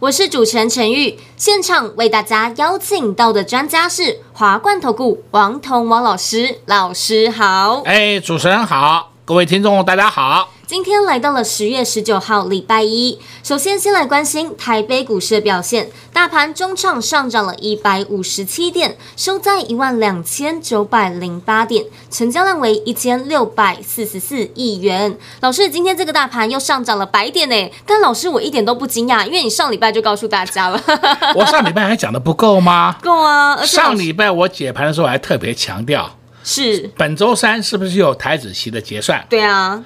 我是主持人陈玉。现场为大家邀请到的专家是华冠投顾王彤王老师，老师好。哎，主持人好，各位听众大家好。今天来到了十月十九号，礼拜一。首先，先来关心台北股市的表现。大盘中场上涨了一百五十七点，收在一万两千九百零八点，成交量为一千六百四十四亿元。老师，今天这个大盘又上涨了百点呢？但老师，我一点都不惊讶，因为你上礼拜就告诉大家了。我上礼拜还讲的不够吗？够啊！上礼拜我解盘的时候还特别强调，是本周三是不是有台子期的结算？对啊。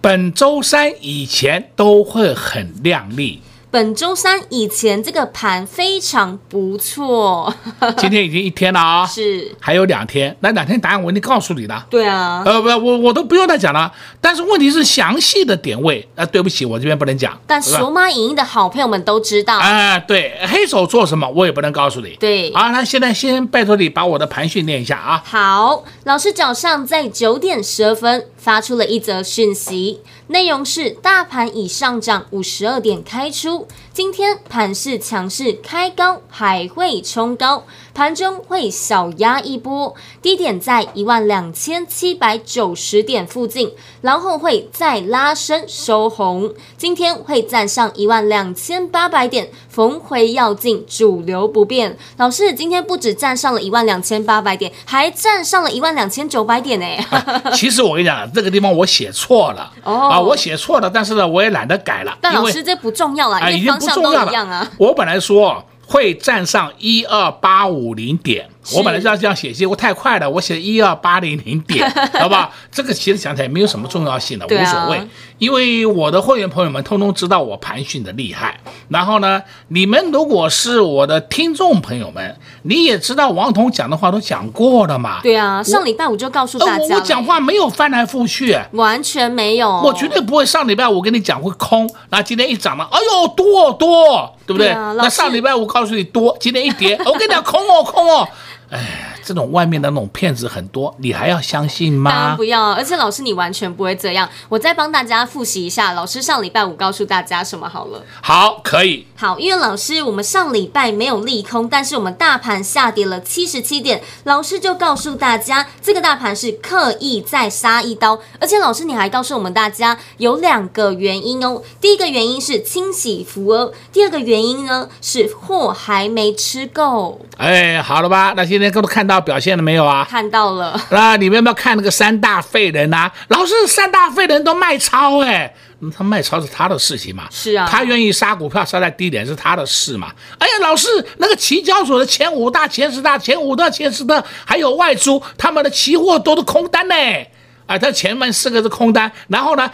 本周三以前都会很靓丽。本周三以前这个盘非常不错，今天已经一天了啊，是还有两天，那两天答案我已经告诉你了。对啊，呃不，我我都不用再讲了。但是问题是详细的点位，呃，对不起，我这边不能讲。但索马影音的好朋友们都知道。啊、呃，对，黑手做什么我也不能告诉你。对，啊，那现在先拜托你把我的盘训练一下啊。好，老师早上在九点十二分发出了一则讯息，内容是大盘已上涨五十二点开出。今天盘势强势开高，还会冲高，盘中会小压一波，低点在一万两千七百九十点附近，然后会再拉升收红。今天会站上一万两千八百点，逢回要进，主流不变。老师，今天不止站上了一万两千八百点，还站上了一万两千九百点呢、啊。其实我跟你讲，这个地方我写错了哦啊，我写错了，但是呢，我也懒得改了。但老师这不重要了。已经不重要了。啊、我本来说会站上一二八五零点。我本来就要这样写，结果太快了，我写一二八零零点，好吧？这个其实讲起来没有什么重要性的，无所谓，因为我的会员朋友们通通知道我盘讯的厉害。然后呢，你们如果是我的听众朋友们，你也知道王彤讲的话都讲过了嘛？对啊，上礼拜五就告诉大家，我讲话没有翻来覆去，完全没有，我绝对不会上礼拜五跟你讲会空，那今天一涨了，哎呦多多，对不对？对啊、那上礼拜五告诉你多，今天一跌，我跟你讲空哦空哦。哎，这种外面的那种骗子很多，你还要相信吗？当然不要，而且老师你完全不会这样。我再帮大家复习一下，老师上礼拜五告诉大家什么好了。好，可以。好，因为老师我们上礼拜没有利空，但是我们大盘下跌了七十七点，老师就告诉大家，这个大盘是刻意再杀一刀。而且老师你还告诉我们大家有两个原因哦。第一个原因是清洗浮额，第二个原因呢是货还没吃够。哎，好了吧，那。今天都看到表现了没有啊？看到了。那你们有没有看那个三大废人呐、啊？老师，三大废人都卖超哎、欸，他卖超是他的事情嘛？是啊，他愿意杀股票杀在低点是他的事嘛？哎呀，老师，那个期交所的前五大、前十大、前五大、前十大，还有外租，他们的期货都是空单呢。啊，他前面四个是空单，然后呢，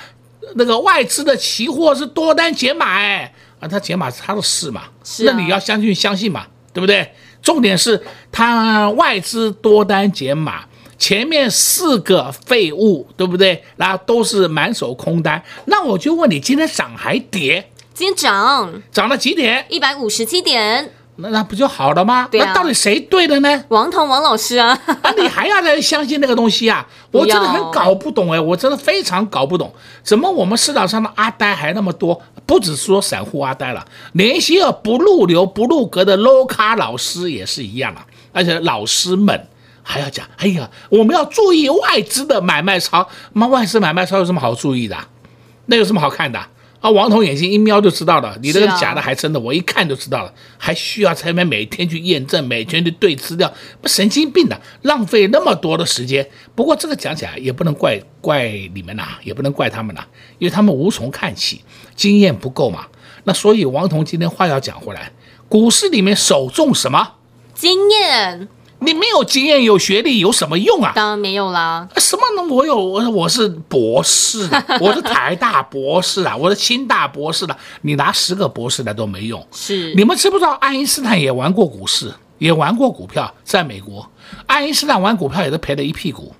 那个外资的期货是多单减码哎，啊，他解码是他的事嘛？是、啊，那你要相信相信嘛，对不对？重点是它外资多单减码，前面四个废物，对不对？然后都是满手空单。那我就问你，今天涨还跌？今天涨，涨了几点？一百五十七点。那那不就好了吗？对啊。那到底谁对的呢？王彤王老师啊。啊，你还要来相信那个东西啊？我真的很搞不懂哎，我真的非常搞不懂，怎么我们市场上的阿呆还那么多？不只是说散户阿呆了，连一些不入流、不入格的 low 咖老师也是一样啊。而且老师们还要讲，哎呀，我们要注意外资的买卖操。那，外资买卖操有什么好注意的？那有什么好看的？啊，王彤眼睛一瞄就知道了，你这个假的还真的，我一看就知道了，还需要在那边每天去验证，每天去对资料，不神经病的，浪费那么多的时间。不过这个讲起来也不能怪怪你们呐，也不能怪他们呐，因为他们无从看起，经验不够嘛。那所以王彤今天话要讲回来，股市里面首重什么？经验。你没有经验、有学历有什么用啊？当然没有啦。什么呢？我有，我我是博士啊，我是台大博士啊，我是清大博士的，你拿十个博士来都没用。是，你们知不知道爱因斯坦也玩过股市，也玩过股票，在美国，爱因斯坦玩股票也是赔了一屁股。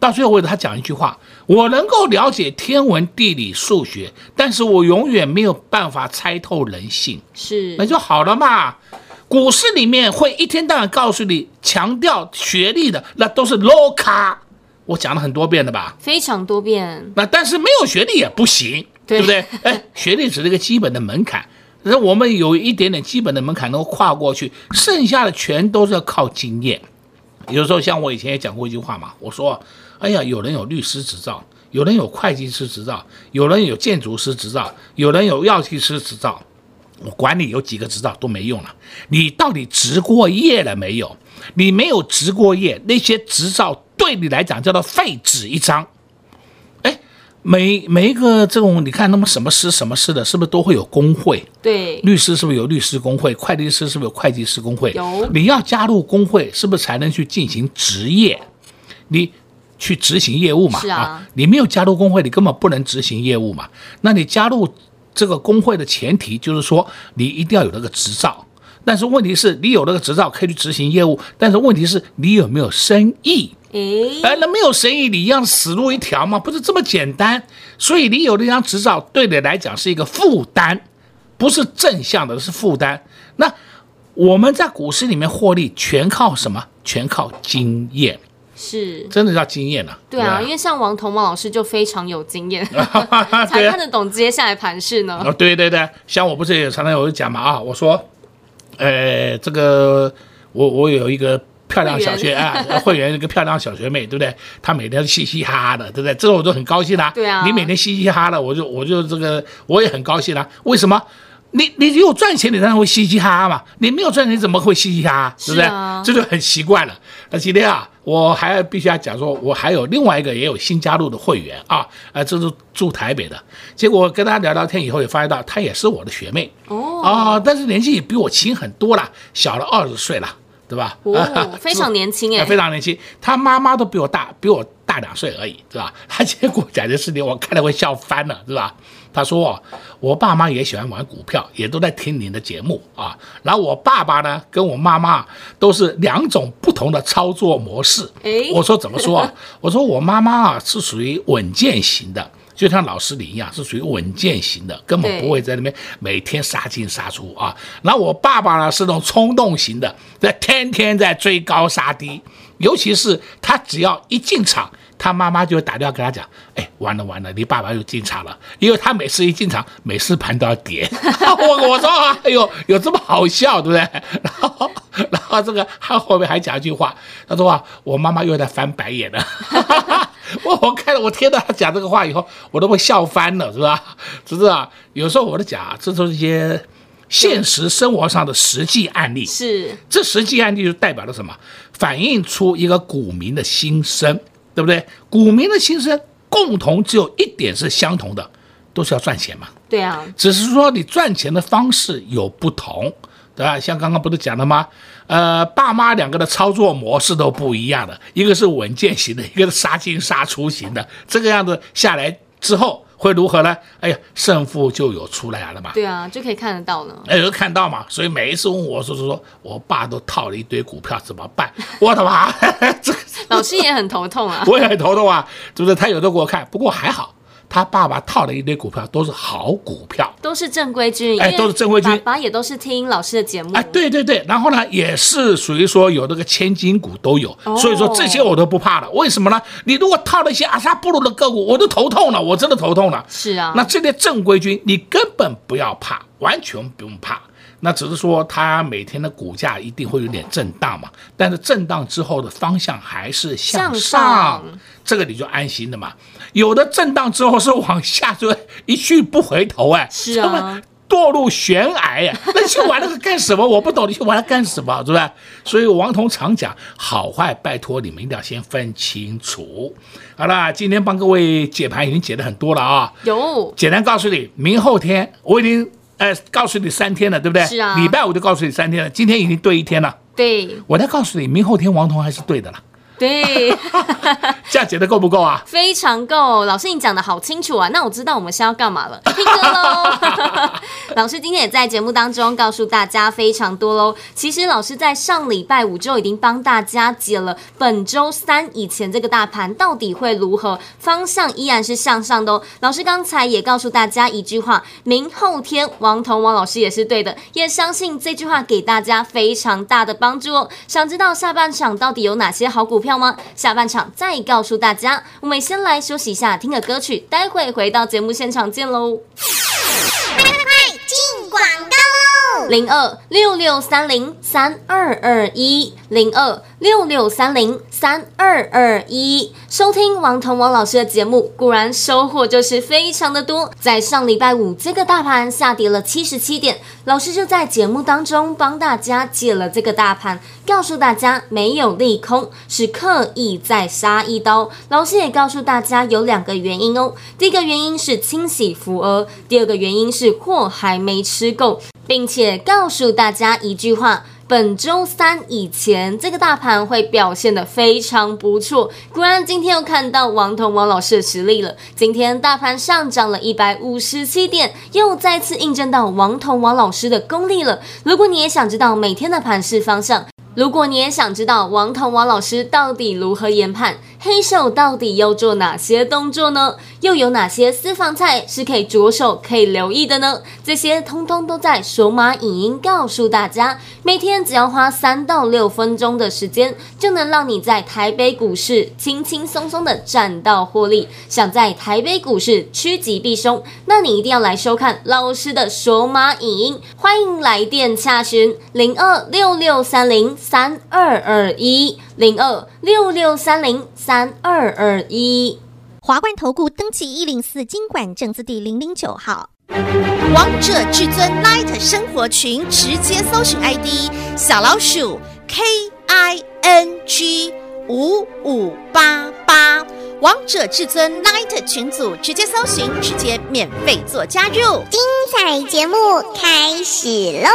到最后，为了他讲一句话：我能够了解天文、地理、数学，但是我永远没有办法猜透人性。是，那就好了嘛。股市里面会一天到晚告诉你强调学历的，那都是 low 咖，我讲了很多遍了吧？非常多遍。那但是没有学历也不行，对，对不对？哎，学历只是一个基本的门槛，那我们有一点点基本的门槛能够跨过去，剩下的全都是要靠经验。有时候像我以前也讲过一句话嘛，我说，哎呀，有人有律师执照，有人有会计师执照，有人有建筑师执照，有人有药剂师执照。我管你有几个执照都没用了，你到底执过业了没有？你没有执过业，那些执照对你来讲叫做废纸一张。哎，每每一个这种，你看那么什么师什么师的，是不是都会有工会？对，律师是不是有律师工会？会计师是不是有会计师工会？有。你要加入工会，是不是才能去进行执业？你去执行业务嘛？啊，你没有加入工会，你根本不能执行业务嘛。那你加入。这个工会的前提就是说，你一定要有那个执照。但是问题是，你有那个执照可以去执行业务，但是问题是你有没有生意？哎，那没有生意，你一样死路一条嘛，不是这么简单。所以你有那张执照，对你来讲是一个负担，不是正向的，是负担。那我们在股市里面获利，全靠什么？全靠经验。是，真的叫经验啊。对啊，因为像王同茂老师就非常有经验，才看得懂接下来盘势呢。哦，对对对，像我不是也常常有讲嘛啊，我说，呃，这个我我有一个漂亮小学啊，会员一个漂亮小学妹，对不对？她每天嘻嘻哈哈的，对不对？这个我就很高兴啦。对啊，你每天嘻嘻哈哈的，我就我就这个我也很高兴啦。为什么？你你有赚钱，你当然会嘻嘻哈哈嘛。你没有赚钱，你怎么会嘻嘻哈哈？是不是？这就很奇怪了。那今天啊。我还必须要讲说，我还有另外一个也有新加入的会员啊，呃，这是住台北的。结果跟他聊聊天以后，也发现到他也是我的学妹哦啊，但是年纪也比我轻很多了，小了二十岁了，对吧？哦，非常年轻哎，非常年轻。他妈妈都比我大，比我大两岁而已，对吧？他 结果讲的事情，我看了会笑翻了，对吧？他说：“我爸妈也喜欢玩股票，也都在听您的节目啊。然后我爸爸呢，跟我妈妈都是两种不同的操作模式。我说怎么说啊？我说我妈妈啊是属于稳健型的，就像老师你一样是属于稳健型的，根本不会在那边每天杀进杀出啊。然后我爸爸呢是那种冲动型的，在天天在追高杀低，尤其是他只要一进场。”他妈妈就会打电话跟他讲：“哎，完了完了，你爸爸又进场了，因为他每次一进场，每次盘都要跌。我”我说啊：“哎呦，有这么好笑，对不对？”然后，然后这个他后面还讲一句话，他说：“啊，我妈妈又在翻白眼了。”我我看了，我听到他讲这个话以后，我都会笑翻了，是吧？只是啊，有时候我都讲，啊这都是一些现实生活上的实际案例。是，这实际案例就代表了什么？反映出一个股民的心声。对不对？股民的心声共同只有一点是相同的，都是要赚钱嘛。对啊，只是说你赚钱的方式有不同，对吧？像刚刚不是讲了吗？呃，爸妈两个的操作模式都不一样的，一个是稳健型的，一个是杀进杀出型的，这个样子下来之后。会如何呢？哎呀，胜负就有出来了嘛。对啊，就可以看得到呢。哎，有看到嘛？所以每一次问我说说说，我爸都套了一堆股票，怎么办？我的妈，这老师也很头痛啊。我也很头痛啊，是不是？他有的给我看，不过还好。他爸爸套了一堆股票，都是好股票，都是正规军，哎，都是正规军。爸爸也都是听老师的节目，哎，对对对。然后呢，也是属于说有那个千金股都有，哦、所以说这些我都不怕了。为什么呢？你如果套了一些阿萨布鲁的个股，我都头痛了，我真的头痛了。是啊，那这些正规军你根本不要怕，完全不用怕。那只是说，它每天的股价一定会有点震荡嘛，但是震荡之后的方向还是向上，这个你就安心的嘛。有的震荡之后是往下，就一去不回头哎，是啊，堕入悬崖哎，那你去玩那个干什么？我不懂，你去玩它干什么？是不是？所以王彤常讲，好坏拜托你们一定要先分清楚。好了，今天帮各位解盘已经解得很多了啊，有，简单告诉你，明后天我已经。呃，告诉你三天了，对不对？是啊。礼拜五就告诉你三天了，今天已经对一天了。对。我再告诉你，明后天王彤还是对的了。对，这样解得够不够啊？非常够，老师你讲的好清楚啊！那我知道我们先要干嘛了，听歌喽。老师今天也在节目当中告诉大家非常多喽。其实老师在上礼拜五就已经帮大家解了本周三以前这个大盘到底会如何，方向依然是向上的哦。老师刚才也告诉大家一句话：明后天王彤王老师也是对的，也相信这句话给大家非常大的帮助哦。想知道下半场到底有哪些好股票吗？下半场再告诉大家。我们先来休息一下，听个歌曲，待会回到节目现场见喽。快快快，进广告！零二六六三零三二二一零二。六六三零三二二一，收听王彤王老师的节目，果然收获就是非常的多。在上礼拜五，这个大盘下跌了七十七点，老师就在节目当中帮大家解了这个大盘，告诉大家没有利空，是刻意在杀一刀。老师也告诉大家有两个原因哦，第一个原因是清洗浮额，第二个原因是货还没吃够，并且告诉大家一句话。本周三以前，这个大盘会表现得非常不错。果然，今天又看到王彤王老师的实力了。今天大盘上涨了一百五十七点，又再次印证到王彤王老师的功力了。如果你也想知道每天的盘势方向，如果你也想知道王彤王老师到底如何研判，黑手到底要做哪些动作呢？又有哪些私房菜是可以着手可以留意的呢？这些通通都在索马影音告诉大家。每天只要花三到六分钟的时间，就能让你在台北股市轻轻松松的赚到获利。想在台北股市趋吉避凶，那你一定要来收看老师的索马影音。欢迎来电洽询零二六六三零。三二二一零二六六三零三二二一，华冠投顾登记一零四经管证字第零零九号，王者至尊 Light 生活群直接搜寻 ID 小老鼠 K I N G 五五八八，王者至尊 Light 群组直接搜寻，直接免费做加入，精彩节目开始喽！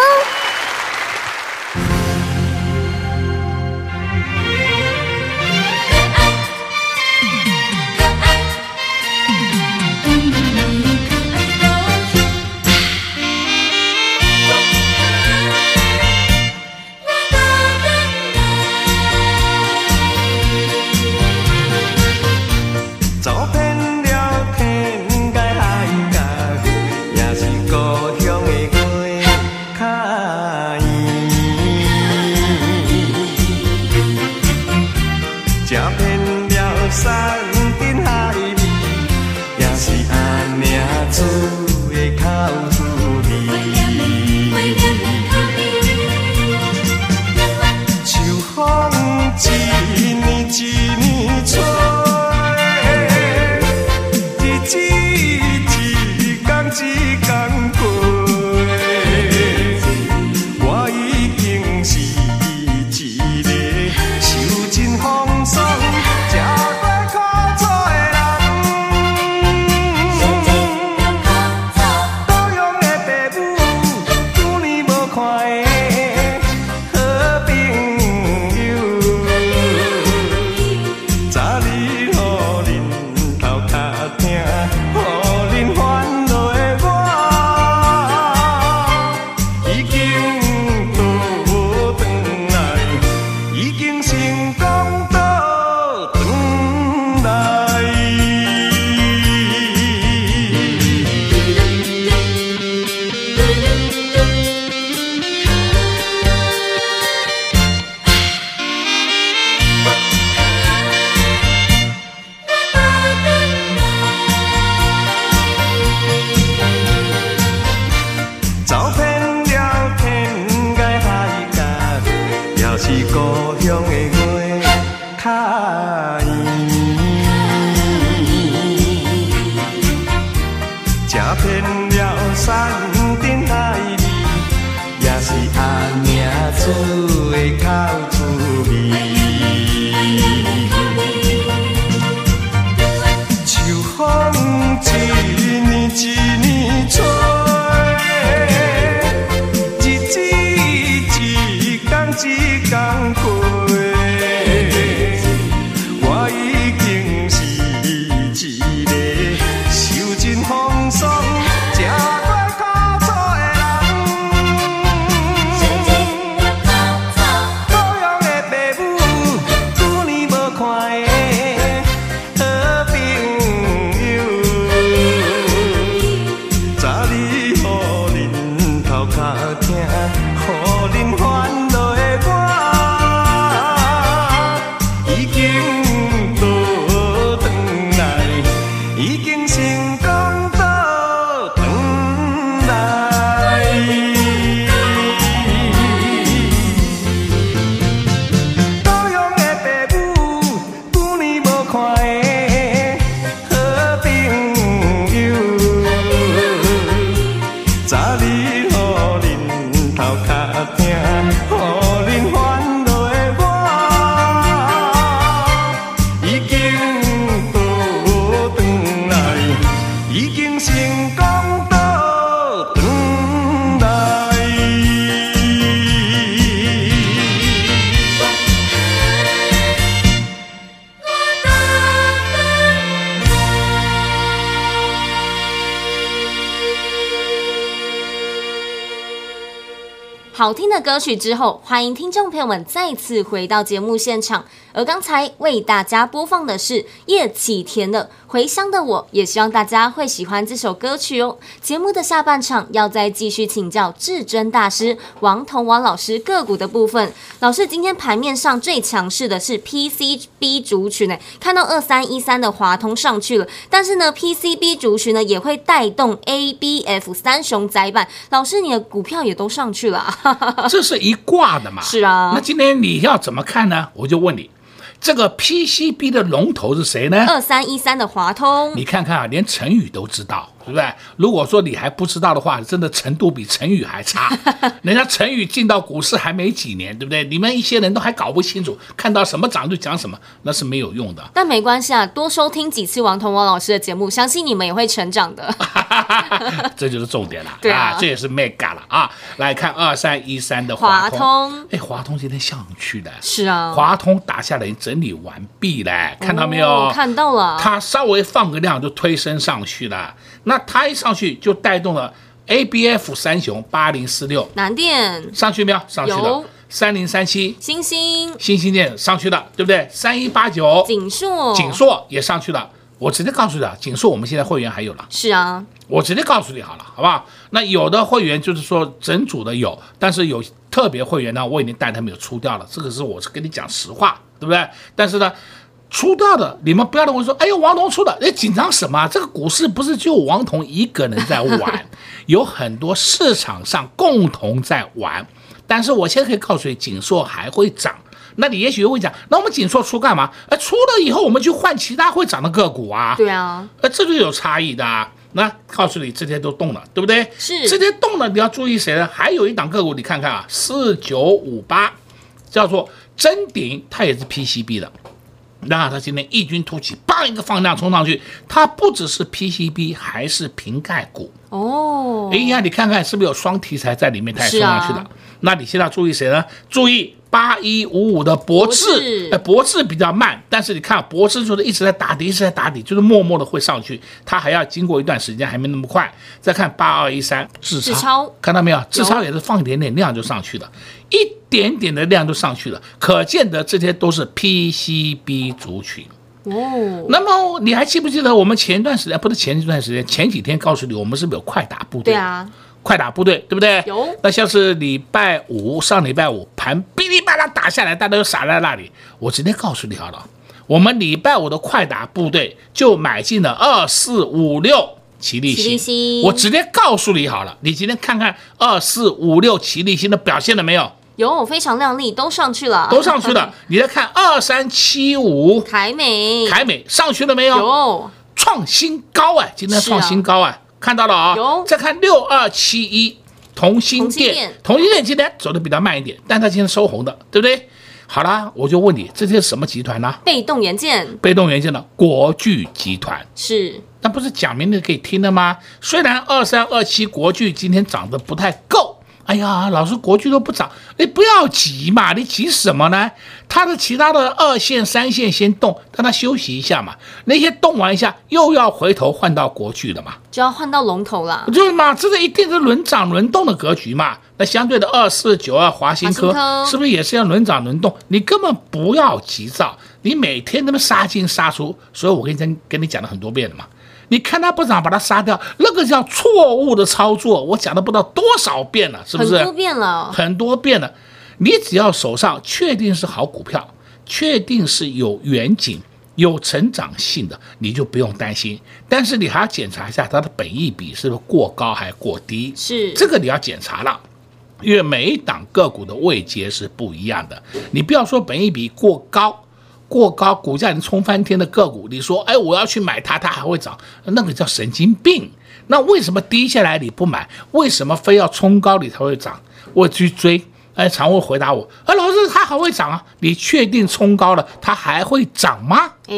好听歌曲之后，欢迎听众朋友们再次回到节目现场。而刚才为大家播放的是叶启田的《回乡的我》，也希望大家会喜欢这首歌曲哦。节目的下半场要再继续请教至尊大师王彤王老师个股的部分。老师，今天盘面上最强势的是 PCB 族群呢，看到二三一三的华通上去了，但是呢 PCB 族群呢也会带动 ABF 三雄载板。老师，你的股票也都上去了啊。这是一挂的嘛？是啊那今天你要怎么看呢？我就问你，这个 PCB 的龙头是谁呢？二三一三的华通，你看看啊，连成语都知道，对不对？如果说你还不知道的话，真的程度比陈宇还差。人家陈宇进到股市还没几年，对不对？你们一些人都还搞不清楚，看到什么涨就讲什么，那是没有用的。但没关系啊，多收听几次王彤王老师的节目，相信你们也会成长的。这就是重点了，对啊这也是 mega 了啊！来看二三一三的华华通，哎，华通今天上去的，是啊，华通打下来整理完毕了，看到没有？哦看到了，它稍微放个量就推升上去了，那它一上去就带动了 ABF 三雄八零四六南电、上去没有？上去了。三零三七星星、星星电上去了，对不对？三一八九锦硕、锦硕也上去了。我直接告诉你啊，景硕我们现在会员还有了。是啊，我直接告诉你好了，好不好？那有的会员就是说整组的有，但是有特别会员呢，我已经带他们有出掉了，这个是我是跟你讲实话，对不对？但是呢，出掉的你们不要认为说，哎呦，王彤出的，哎，紧张什么？这个股市不是就王彤一个人在玩，有很多市场上共同在玩。但是我现在可以告诉你，锦硕还会涨。那你也许会讲，那我们景硕出干嘛？哎，出了以后我们去换其他会涨的个股啊。对啊，呃，这就有差异的啊。那告诉你，这些都动了，对不对？是这些动了，你要注意谁呢？还有一档个股，你看看啊，四九五八，叫做臻鼎，它也是 PCB 的。那它今天异军突起，棒一个放量冲上去，它不只是 PCB，还是瓶盖股。哦，哎呀，你看看是不是有双题材在里面，它也冲上去了。啊那你现在要注意谁呢？注意八一五五的博博智博智比较慢，但是你看博智就是一直在打底，一直在打底，就是默默的会上去，它还要经过一段时间，还没那么快。再看八二一三智智超看到没有？智超也是放一点点量就上去了，一点点的量就上去了，可见得这些都是 PCB 族群。哦，那么你还记不记得我们前一段时间，不是前一段时间，前几天告诉你，我们是不是有快打部队？对啊，快打部队，对不对？有那像是礼拜五，上礼拜五盘噼里啪啦打下来，大家都傻在那里。我直接告诉你好了，我们礼拜五的快打部队就买进了二四五六齐力奇力新我直接告诉你好了，你今天看看二四五六齐力新的表现了没有？有非常靓丽，都上去了，都上去了。你再看二三七五凯美，凯美上去了没有？有创新高哎，今天创新高哎，看到了啊、有再看六二七一同心店店，同心店今天走的比较慢一点，但它今天收红的，对不对？好啦，我就问你，这些是什么集团呢、被动元件被动元件的国巨集团，是那不是讲明的给听的吗？虽然二三二七国巨今天涨得不太够。哎呀，老师，国巨都不涨，你不要急嘛，你急什么呢？它的其他的二线、三线先动，让它休息一下嘛。那些动完一下，又要回头换到国巨了嘛。就要换到龙头了，就是嘛，这个一定是轮涨轮动的格局嘛。那相对的二四九二华新科华新科是不是也是要轮涨轮动？你根本不要急躁，你每天那么杀进杀出，所以我跟你跟跟你讲了很多遍了嘛。你看它不涨，把它杀掉，那个叫错误的操作。我讲了不知道多少遍了，是不是？很多遍了，很多遍了。你只要手上确定是好股票，确定是有远景、有成长性的，你就不用担心。但是你还要检查一下它的本益比是不是过高还是过低，是这个你要检查了。因为每一档个股的位阶是不一样的，你不要说本益比过高。过高，股价已经冲翻天的个股，你说，哎，我要去买它，它还会涨，那个叫神经病。那为什么低下来你不买？为什么非要冲高你才会涨？我去追，哎，常会回答我，哎，老师，它还会涨啊？你确定冲高了它还会涨吗？哎，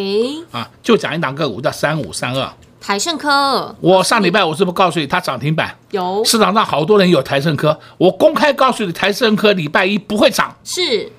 啊，就讲一档个股叫三五三二，台盛科。我上礼拜我是不是告诉你它涨停板？有。市场上好多人有台盛科，我公开告诉你，台盛科礼拜一不会涨。是。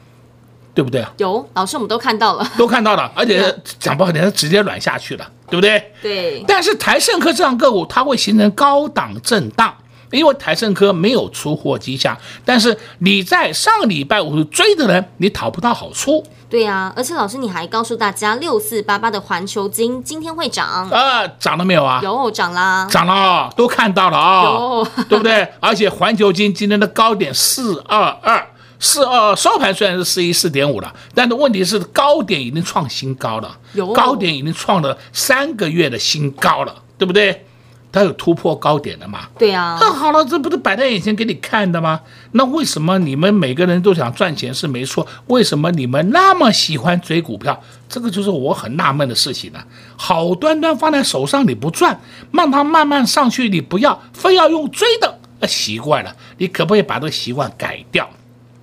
对不对啊？有老师，我们都看到了，都看到了，而且讲不好听，它直接软下去了，对不对？对。但是台盛科这样个股，它会形成高档震荡，因为台盛科没有出货迹象。但是你在上礼拜五追的人，你讨不到好处。对啊，而且老师你还告诉大家，六四八八的环球金今天会涨啊，涨了没有啊？有涨啦，涨了，都看到了啊，有，对不对？而且环球金今天的高点四二二。是呃，收盘虽然是四一四点五了，但是问题是高点已经创新高了，有高点已经创了三个月的新高了，对不对？它有突破高点的嘛？对呀。那好了，这不是摆在眼前给你看的吗？那为什么你们每个人都想赚钱是没错？为什么你们那么喜欢追股票？这个就是我很纳闷的事情了。好端端放在手上你不赚，让它慢慢上去你不要，非要用追的，那习惯了，你可不可以把这个习惯改掉？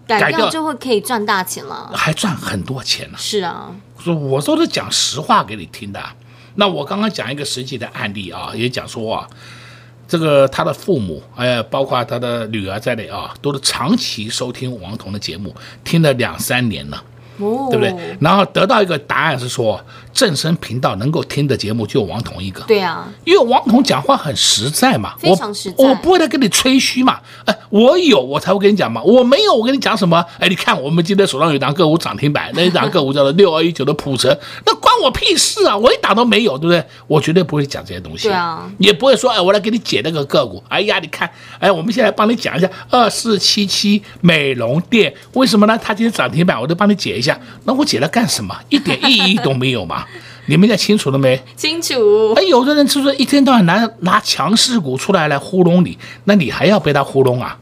改掉就会可以赚大钱了，还赚很多钱呢。是啊，说我都是讲实话给你听的。那我刚刚讲一个实际的案例啊，也讲说啊，这个他的父母，哎，包括他的女儿在内啊，都是长期收听王彤的节目，听了两三年了。哦，对不对？然后得到一个答案是说，正声频道能够听的节目就王彤一个。对啊，因为王彤讲话很实在嘛，非常实在。我，我不会来跟你吹嘘嘛，哎，我有我才会跟你讲嘛，我没有我跟你讲什么？哎，你看我们今天手上有一档个股涨停板，那一档个股叫做六二一九的普成，那关我屁事啊！我一档都没有，对不对？我绝对不会讲这些东西。对啊，也不会说哎，我来给你解那个个股。哎呀，你看，哎，我们现在帮你讲一下二四七七美容店为什么呢？它今天涨停板，我都帮你解一下。那我解了干什么？一点意义都没有嘛？你们讲清楚了没？清楚。哎，有的人就是一天到晚拿拿强势股出来来糊弄你，那你还要被他糊弄啊？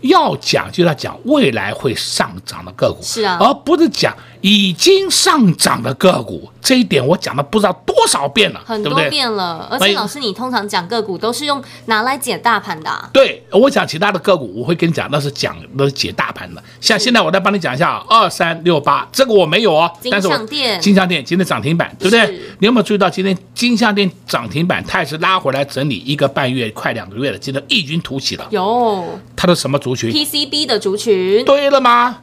要讲就要讲未来会上涨的个股，是啊，而不是讲已经上涨的个股。这一点我讲了不知道多少遍了，很多遍了。而且老师，你通常讲个股都是用拿来解大盘的啊。对，我讲其他的个股，我会跟你讲，那是讲那是解大盘的。像现在我再帮你讲一下啊，二三六八这个我没有哦，金像电，金像店今天涨停板，对不对？你有没有注意到今天金像店涨停板，它也是拉回来整理一个半月，快两个月了，今天异军突起了。有，它的什么族群？PCB 的族群。对了吗？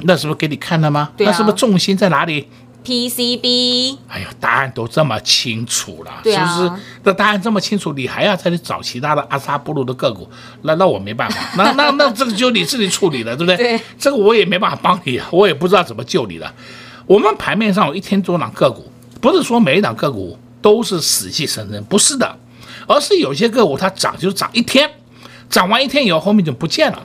那是不是给你看了吗？对啊。那是不是重心在哪里？PCB，哎呀，答案都这么清楚了，对啊、是不是？那答案这么清楚，你还要再去找其他的阿萨布鲁的个股？那那我没办法，那那那这个就你自己处理了，对不对？对，这个我也没办法帮你，我也不知道怎么救你了。我们盘面上有一天多档个股，不是说每一档个股都是死气沉沉，不是的，而是有些个股它涨就涨一天，涨完一天以后后面就不见了，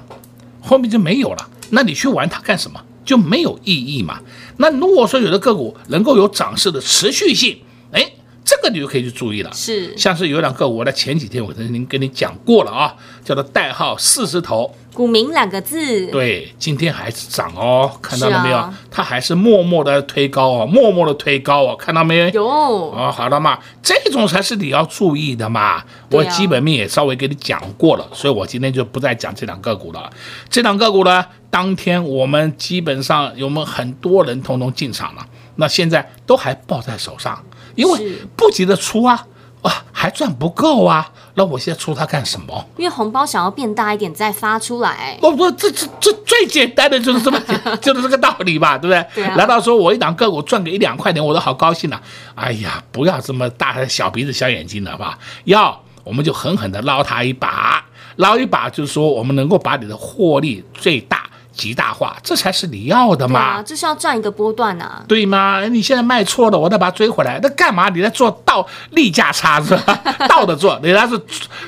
后面就没有了。那你去玩它干什么？就没有意义嘛？那如果说有的个股能够有涨势的持续性，哎，这个你就可以去注意了。是，像是有两个股，我在前几天我曾经跟你讲过了啊，叫做代号四十头，股民两个字。对，今天还是涨哦，看到了没有？啊、它还是默默的推高哦，默默的推高哦，看到没有？有哦，好了嘛，这种才是你要注意的嘛。我基本面也稍微给你讲过了，啊、所以我今天就不再讲这两个股了。这两个股呢？当天我们基本上有我们很多人通通进场了，那现在都还抱在手上，因为不急着出啊，啊还赚不够啊，那我现在出它干什么？因为红包想要变大一点再发出来。我说这这这最简单的就是这么 就是这个道理吧，对不对？对啊。难道说我一档个股赚个一两块钱我都好高兴了？哎呀，不要这么大小鼻子小眼睛了吧？要我们就狠狠的捞他一把，捞一把就是说我们能够把你的获利最大。极大化，这才是你要的嘛。啊，这是要赚一个波段啊，对吗？你现在卖错了，我再把它追回来，那干嘛？你在做倒利价差是吧？倒着做，你那是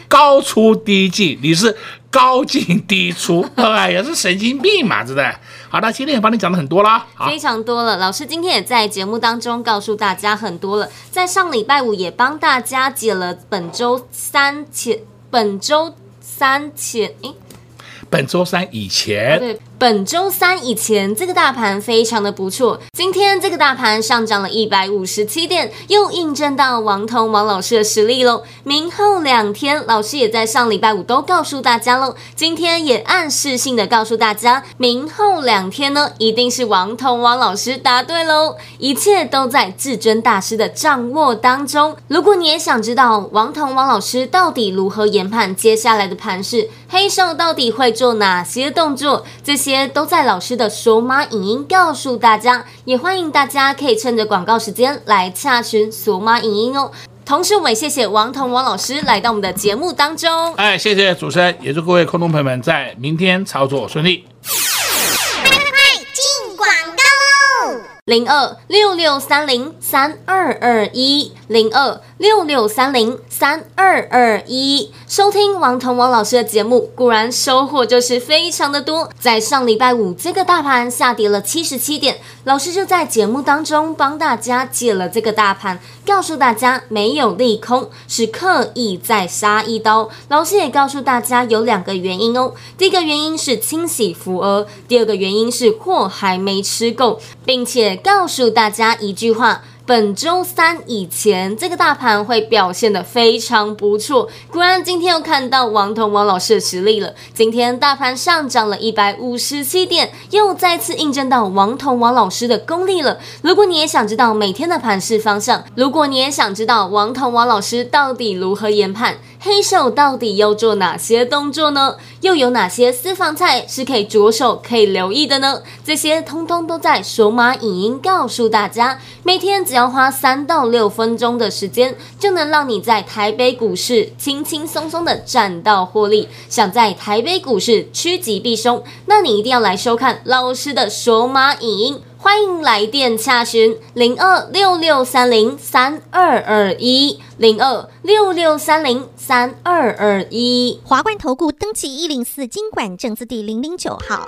高出低进，你是高进低出，哎，也是神经病嘛，对不对？好的，今天也帮你讲了很多啦，非常多了。老师今天也在节目当中告诉大家很多了，在上礼拜五也帮大家解了本周三前，本周三前，诶。本周三以前，对，本周三以前这个大盘非常的不错。今天这个大盘上涨了一百五十七点，又印证到王彤王老师的实力喽。明后两天，老师也在上礼拜五都告诉大家喽。今天也暗示性的告诉大家，明后两天呢，一定是王彤王老师答对喽。一切都在至尊大师的掌握当中。如果你也想知道王彤王老师到底如何研判接下来的盘势，黑手到底会做哪些动作？这些都在老师的索马影音告诉大家，也欢迎大家可以趁着广告时间来洽询索马影音哦。同时，我们也谢谢王彤王老师来到我们的节目当中。哎，谢谢主持人，也祝各位空中朋友们在明天操作顺利。快进广告喽零二六六三零三二二一，零二六六三零三二二一。收听王彤王老师的节目，果然收获就是非常的多。在上礼拜五，这个大盘下跌了七十七点，老师就在节目当中帮大家解了这个大盘，告诉大家没有利空，是刻意在杀一刀。老师也告诉大家有两个原因哦，第一个原因是清洗浮额，第二个原因是货还没吃够，并且。告诉大家一句话。本周三以前，这个大盘会表现得非常不错。果然，今天又看到王彤王老师的实力了。今天大盘上涨了一百五十七点，又再次印证到王彤王老师的功力了。如果你也想知道每天的盘势方向，如果你也想知道王彤王老师到底如何研判，黑手到底要做哪些动作呢？又有哪些私房菜是可以着手可以留意的呢？这些通通都在索马影音告诉大家。每天只要要花三到六分钟的时间，就能让你在台北股市轻轻松松的赚到获利。想在台北股市趋吉避凶，那你一定要来收看老师的索马影音。欢迎来电洽询零二六六三零三二二一零二六六三零三二二一。华冠投顾登记一零四金管证字第零零九号。